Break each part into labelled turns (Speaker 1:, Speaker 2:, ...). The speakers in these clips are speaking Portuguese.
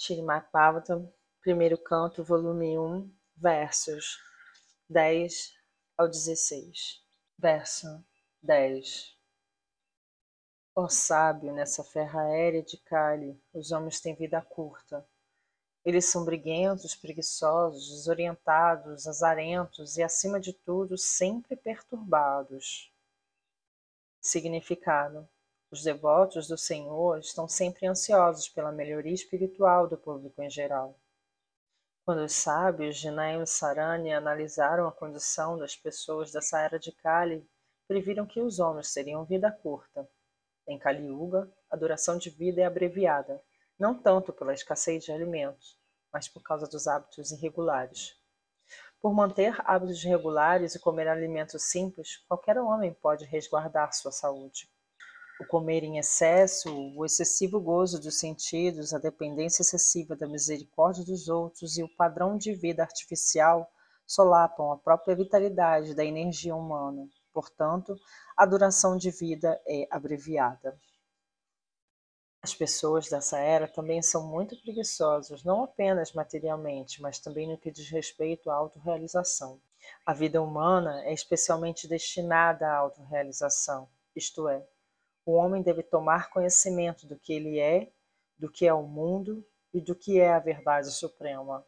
Speaker 1: Srimad Bhagavatam, primeiro canto, volume 1, versos 10 ao 16. Verso 10. Ó sábio, nessa ferra aérea de Kali, os homens têm vida curta. Eles são briguentos, preguiçosos, desorientados, azarentos e, acima de tudo, sempre perturbados. Significado: Os devotos do Senhor estão sempre ansiosos pela melhoria espiritual do público em geral. Quando os sábios de Naim Sarani analisaram a condição das pessoas dessa era de Kali, previram que os homens teriam vida curta. Em Kali Yuga, a duração de vida é abreviada, não tanto pela escassez de alimentos, mas por causa dos hábitos irregulares. Por manter hábitos regulares e comer alimentos simples, qualquer homem pode resguardar sua saúde. O comer em excesso, o excessivo gozo dos sentidos, a dependência excessiva da misericórdia dos outros e o padrão de vida artificial solapam a própria vitalidade da energia humana. Portanto, a duração de vida é abreviada. As pessoas dessa era também são muito preguiçosas, não apenas materialmente, mas também no que diz respeito à autorrealização. A vida humana é especialmente destinada à autorrealização, isto é, o homem deve tomar conhecimento do que ele é, do que é o mundo e do que é a verdade suprema.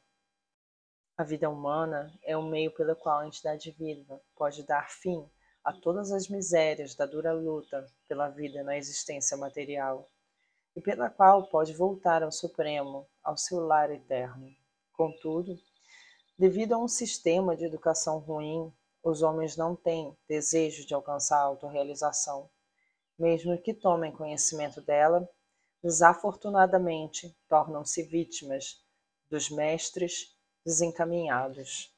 Speaker 1: A vida humana é o meio pelo qual a entidade viva pode dar fim a todas as misérias da dura luta pela vida na existência material e pela qual pode voltar ao Supremo, ao seu lar eterno. Contudo, devido a um sistema de educação ruim, os homens não têm desejo de alcançar a autorrealização. Mesmo que tomem conhecimento dela, desafortunadamente tornam-se vítimas dos mestres desencaminhados.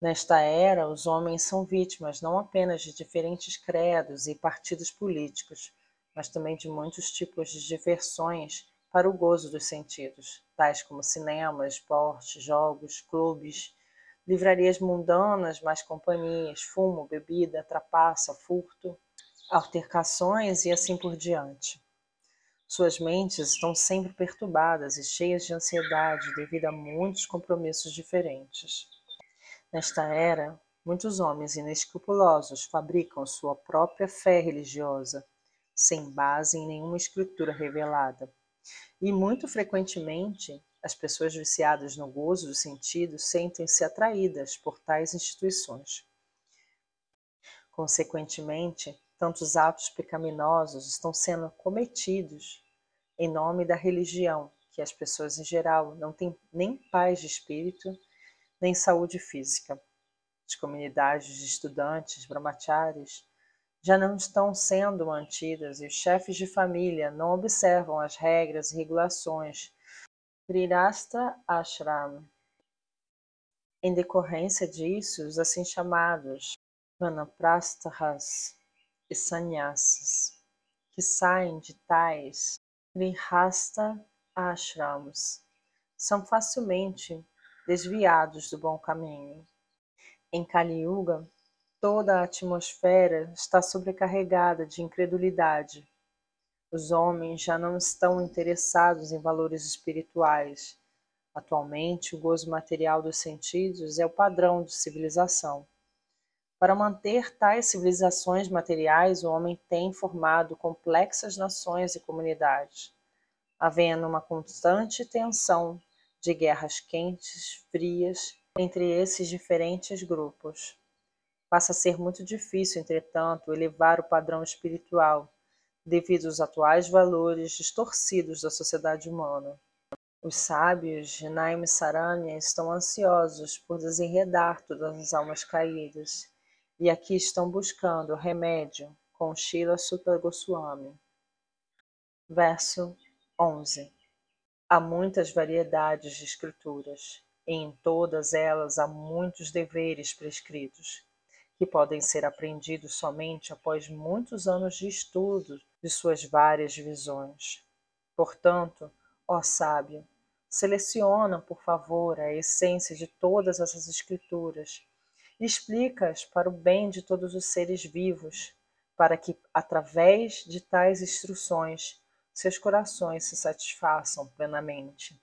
Speaker 1: Nesta era, os homens são vítimas não apenas de diferentes credos e partidos políticos, mas também de muitos tipos de diversões para o gozo dos sentidos, tais como cinemas, esportes, jogos, clubes, livrarias mundanas, mais companhias, fumo, bebida, trapaça, furto, altercações e assim por diante. Suas mentes estão sempre perturbadas e cheias de ansiedade devido a muitos compromissos diferentes. Nesta era, muitos homens inescrupulosos fabricam sua própria fé religiosa sem base em nenhuma escritura revelada. E muito frequentemente, as pessoas viciadas no gozo do sentido sentem-se atraídas por tais instituições. Consequentemente, tantos atos pecaminosos estão sendo cometidos em nome da religião, que as pessoas em geral não têm nem paz de espírito, nem saúde física. As comunidades de estudantes, brahmacharis, já não estão sendo mantidas e os chefes de família não observam as regras e regulações Grirasta Ashram. Em decorrência disso, os assim chamados Vanaprasthas e Sannyasis, que saem de tais Grihasta Ashrams, são facilmente desviados do bom caminho. Em Kali Yuga, Toda a atmosfera está sobrecarregada de incredulidade. Os homens já não estão interessados em valores espirituais. Atualmente, o gozo material dos sentidos é o padrão de civilização. Para manter tais civilizações materiais, o homem tem formado complexas nações e comunidades, havendo uma constante tensão de guerras quentes, frias, entre esses diferentes grupos. Passa a ser muito difícil, entretanto, elevar o padrão espiritual, devido aos atuais valores distorcidos da sociedade humana. Os sábios Naim Saranya estão ansiosos por desenredar todas as almas caídas, e aqui estão buscando remédio com Shila Sutta Goswami. Verso 11 Há muitas variedades de escrituras, e em todas elas há muitos deveres prescritos que podem ser aprendidos somente após muitos anos de estudo de suas várias visões. Portanto, ó sábio, seleciona, por favor, a essência de todas essas escrituras explica-as para o bem de todos os seres vivos, para que, através de tais instruções, seus corações se satisfaçam plenamente.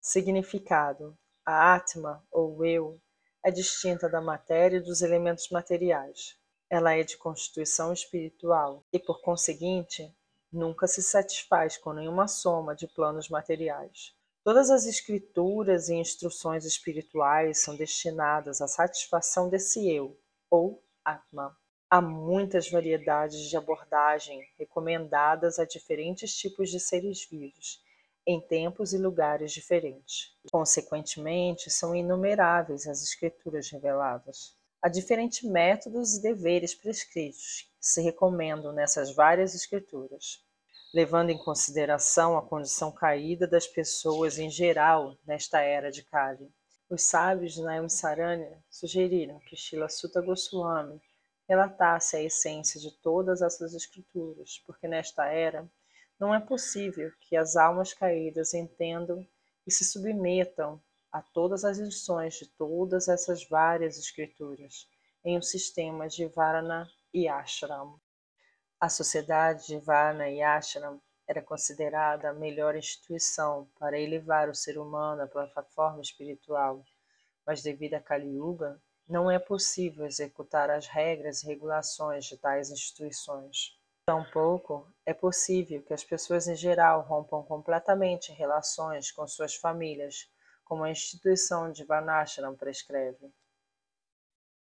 Speaker 1: Significado: a Atma, ou eu, é distinta da matéria e dos elementos materiais. Ela é de constituição espiritual e, por conseguinte, nunca se satisfaz com nenhuma soma de planos materiais. Todas as escrituras e instruções espirituais são destinadas à satisfação desse eu, ou Atma. Há muitas variedades de abordagem recomendadas a diferentes tipos de seres vivos, em tempos e lugares diferentes. Consequentemente, são inumeráveis as escrituras reveladas. Há diferentes métodos e deveres prescritos que se recomendam nessas várias escrituras, levando em consideração a condição caída das pessoas em geral nesta era de Kali. Os sábios de Naim Saranya sugeriram que Shila Sutta Goswami relatasse a essência de todas essas escrituras, porque nesta era não é possível que as almas caídas entendam e se submetam a todas as lições de todas essas várias escrituras em um sistema de Varana e Ashram. A sociedade de Varna e Ashram era considerada a melhor instituição para elevar o ser humano à plataforma espiritual, mas devido a Kali Yuga, não é possível executar as regras e regulações de tais instituições. Tampouco é possível que as pessoas em geral rompam completamente relações com suas famílias, como a instituição de Varnashram prescreve.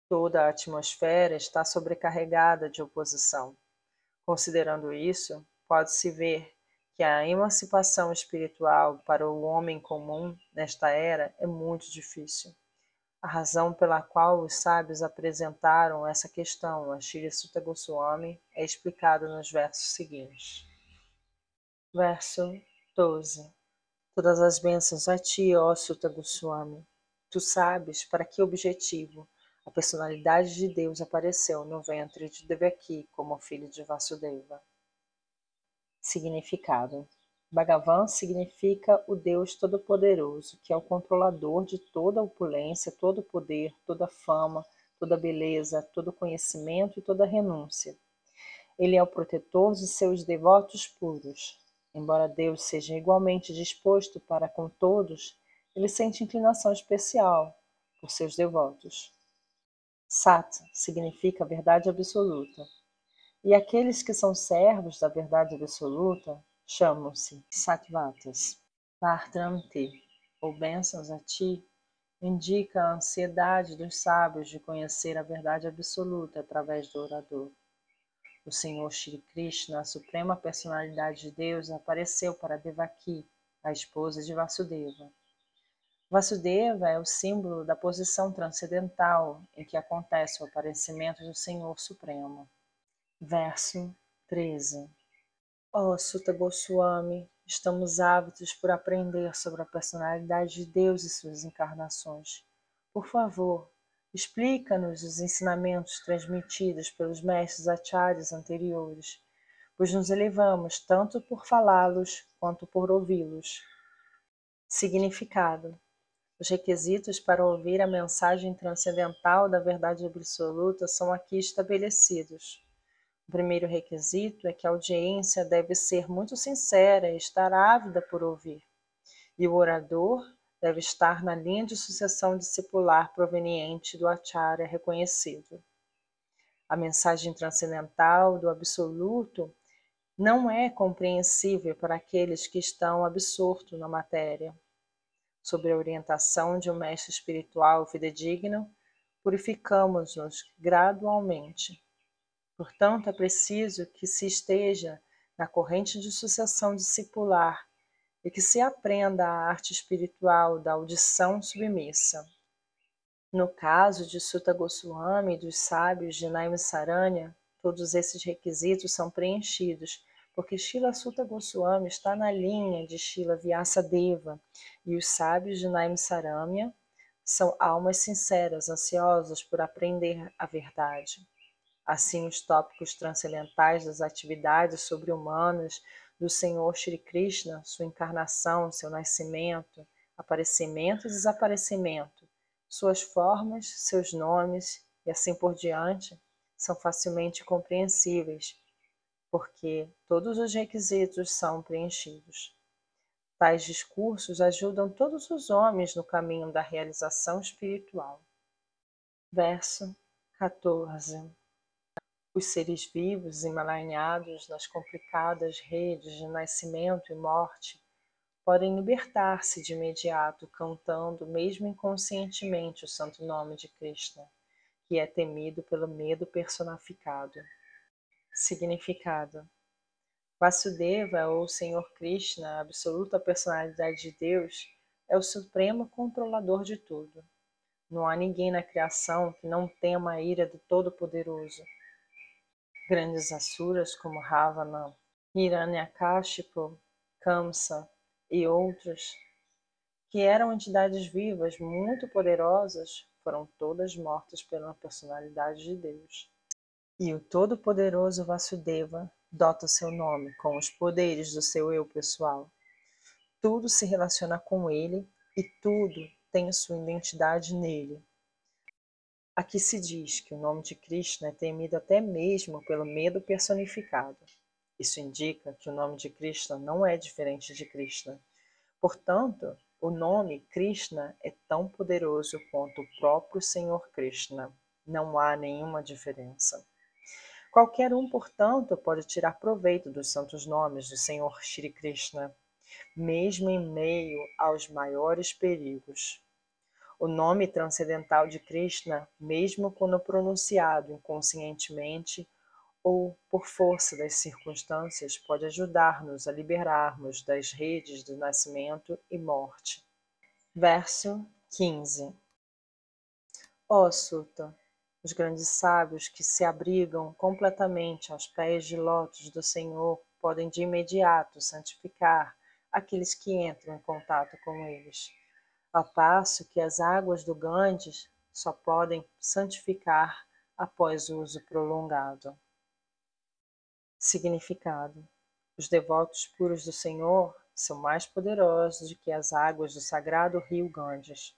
Speaker 1: Toda a atmosfera está sobrecarregada de oposição. Considerando isso, pode-se ver que a emancipação espiritual para o homem comum nesta era é muito difícil. A razão pela qual os sábios apresentaram essa questão a Shri Sutta Goswami é explicada nos versos seguintes. Verso 12. Todas as bênçãos a ti, ó Sutta Goswami. Tu sabes para que objetivo a personalidade de Deus apareceu no ventre de Devaki como filho de Vasudeva. Significado Bhagavan significa o Deus Todo-Poderoso, que é o controlador de toda a opulência, todo o poder, toda a fama, toda a beleza, todo o conhecimento e toda a renúncia. Ele é o protetor de seus devotos puros. Embora Deus seja igualmente disposto para com todos, ele sente inclinação especial por seus devotos. Sat significa verdade absoluta. E aqueles que são servos da verdade absoluta chamam-se sattvatas. Partram-te, ou bênçãos a ti, indica a ansiedade dos sábios de conhecer a verdade absoluta através do orador. O Senhor Shri Krishna, a suprema personalidade de Deus, apareceu para Devaki, a esposa de Vasudeva. Vasudeva é o símbolo da posição transcendental em que acontece o aparecimento do Senhor Supremo. Verso 13 Ó oh, Sutta Goswami, estamos ávidos por aprender sobre a personalidade de Deus e suas encarnações. Por favor, explica-nos os ensinamentos transmitidos pelos mestres acharyas anteriores, pois nos elevamos tanto por falá-los quanto por ouvi-los. Significado: Os requisitos para ouvir a mensagem transcendental da verdade absoluta são aqui estabelecidos. O primeiro requisito é que a audiência deve ser muito sincera e estar ávida por ouvir, e o orador deve estar na linha de sucessão discipular proveniente do acharya reconhecido. A mensagem transcendental do absoluto não é compreensível para aqueles que estão absortos na matéria. Sob a orientação de um mestre espiritual fidedigno, purificamos-nos gradualmente Portanto, é preciso que se esteja na corrente de sucessão discipular e que se aprenda a arte espiritual da audição submissa. No caso de Sutta Goswami e dos sábios de Naimisaranya, todos esses requisitos são preenchidos, porque Shila Sutta Goswami está na linha de Shila Vyasadeva e os sábios de Naimisaranya são almas sinceras, ansiosas por aprender a verdade. Assim, os tópicos transcendentais das atividades sobre-humanas do Senhor Shri Krishna, sua encarnação, seu nascimento, aparecimento e desaparecimento, suas formas, seus nomes e assim por diante, são facilmente compreensíveis, porque todos os requisitos são preenchidos. Tais discursos ajudam todos os homens no caminho da realização espiritual. Verso 14. Os seres vivos emaranhados nas complicadas redes de nascimento e morte podem libertar-se de imediato cantando, mesmo inconscientemente, o santo nome de Krishna, que é temido pelo medo personificado. Significado: Vasudeva, ou Senhor Krishna, a absoluta personalidade de Deus, é o supremo controlador de tudo. Não há ninguém na criação que não tema a ira do Todo-Poderoso. Grandes asuras como Ravana, Hiranyakashipu, Kamsa e outros, que eram entidades vivas muito poderosas, foram todas mortas pela personalidade de Deus. E o Todo-Poderoso Vasudeva dota seu nome com os poderes do seu eu pessoal. Tudo se relaciona com ele e tudo tem sua identidade nele. Aqui se diz que o nome de Krishna é temido até mesmo pelo medo personificado. Isso indica que o nome de Krishna não é diferente de Krishna. Portanto, o nome Krishna é tão poderoso quanto o próprio Senhor Krishna. Não há nenhuma diferença. Qualquer um, portanto, pode tirar proveito dos santos nomes do Senhor Shri Krishna, mesmo em meio aos maiores perigos. O nome transcendental de Krishna, mesmo quando pronunciado inconscientemente ou por força das circunstâncias, pode ajudar-nos a liberarmos das redes do nascimento e morte. Verso 15 Ó oh, Sutta, os grandes sábios que se abrigam completamente aos pés de lótus do Senhor podem de imediato santificar aqueles que entram em contato com eles ao passo que as águas do Ganges só podem santificar após o uso prolongado. Significado: Os devotos puros do Senhor são mais poderosos do que as águas do sagrado rio Ganges.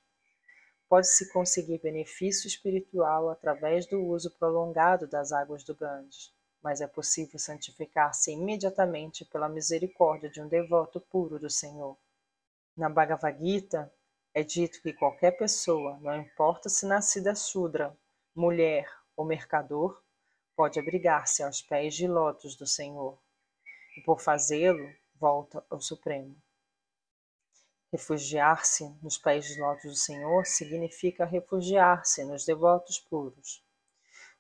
Speaker 1: Pode-se conseguir benefício espiritual através do uso prolongado das águas do Ganges, mas é possível santificar-se imediatamente pela misericórdia de um devoto puro do Senhor. Na Bhagavad Gita, é dito que qualquer pessoa, não importa se nascida Sudra, mulher ou mercador, pode abrigar-se aos pés de lótus do Senhor, e por fazê-lo, volta ao Supremo. Refugiar-se nos de lótus do Senhor significa refugiar-se nos devotos puros.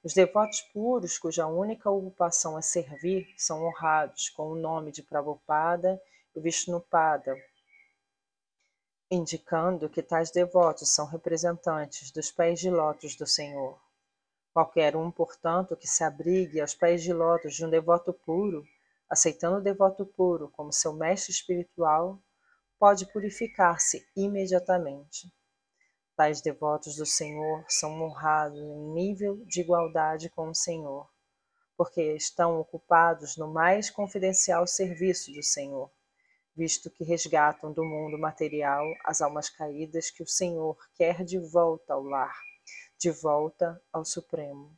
Speaker 1: Os devotos puros, cuja única ocupação é servir, são honrados com o nome de Prabhupada e Vishnupada, indicando que tais devotos são representantes dos pés de lótus do Senhor. Qualquer um, portanto, que se abrigue aos pés de lótus de um devoto puro, aceitando o devoto puro como seu mestre espiritual, pode purificar-se imediatamente. Tais devotos do Senhor são honrados em nível de igualdade com o Senhor, porque estão ocupados no mais confidencial serviço do Senhor visto que resgatam do mundo material as almas caídas que o Senhor quer de volta ao lar, de volta ao Supremo.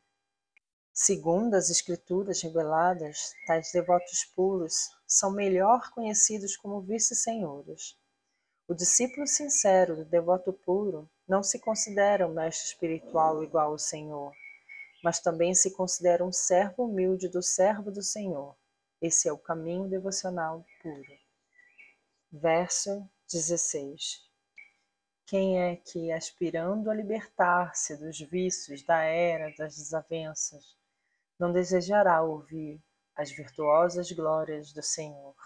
Speaker 1: Segundo as Escrituras reveladas, tais devotos puros são melhor conhecidos como vice-senhores. O discípulo sincero do devoto puro não se considera um mestre espiritual igual ao Senhor, mas também se considera um servo humilde do servo do Senhor. Esse é o caminho devocional puro. Verso 16. Quem é que, aspirando a libertar-se dos vícios da era das desavenças, não desejará ouvir as virtuosas glórias do Senhor?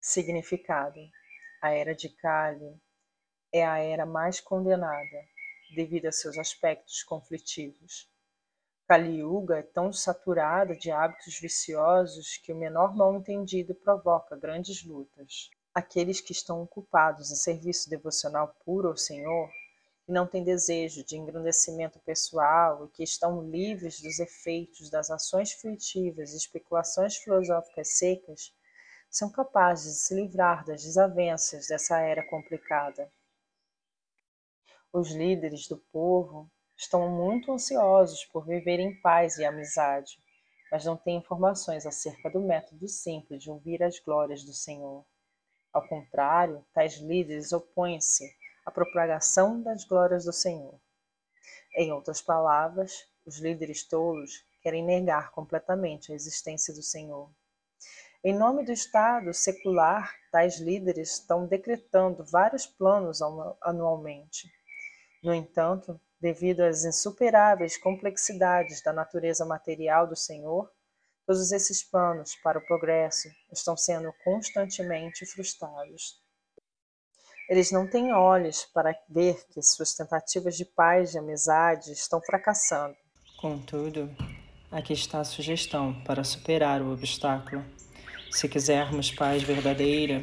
Speaker 1: Significado: A era de Kali é a era mais condenada, devido a seus aspectos conflitivos. Kali Yuga é tão saturada de hábitos viciosos que o menor mal entendido provoca grandes lutas. Aqueles que estão ocupados em serviço devocional puro ao Senhor, não têm desejo de engrandecimento pessoal e que estão livres dos efeitos das ações fruitivas e especulações filosóficas secas, são capazes de se livrar das desavenças dessa era complicada. Os líderes do povo estão muito ansiosos por viver em paz e amizade, mas não têm informações acerca do método simples de ouvir as glórias do Senhor. Ao contrário, tais líderes opõem-se à propagação das glórias do Senhor. Em outras palavras, os líderes tolos querem negar completamente a existência do Senhor. Em nome do Estado secular, tais líderes estão decretando vários planos anualmente. No entanto, devido às insuperáveis complexidades da natureza material do Senhor, todos esses planos para o progresso estão sendo constantemente frustrados. Eles não têm olhos para ver que suas tentativas de paz e amizade estão fracassando.
Speaker 2: Contudo, aqui está a sugestão para superar o obstáculo. Se quisermos paz verdadeira,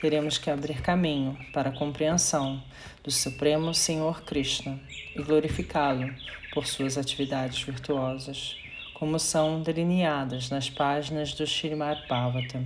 Speaker 2: teremos que abrir caminho para a compreensão do Supremo Senhor Krishna e glorificá-lo por suas atividades virtuosas, como são delineadas nas páginas do Srimad Bhagavatam.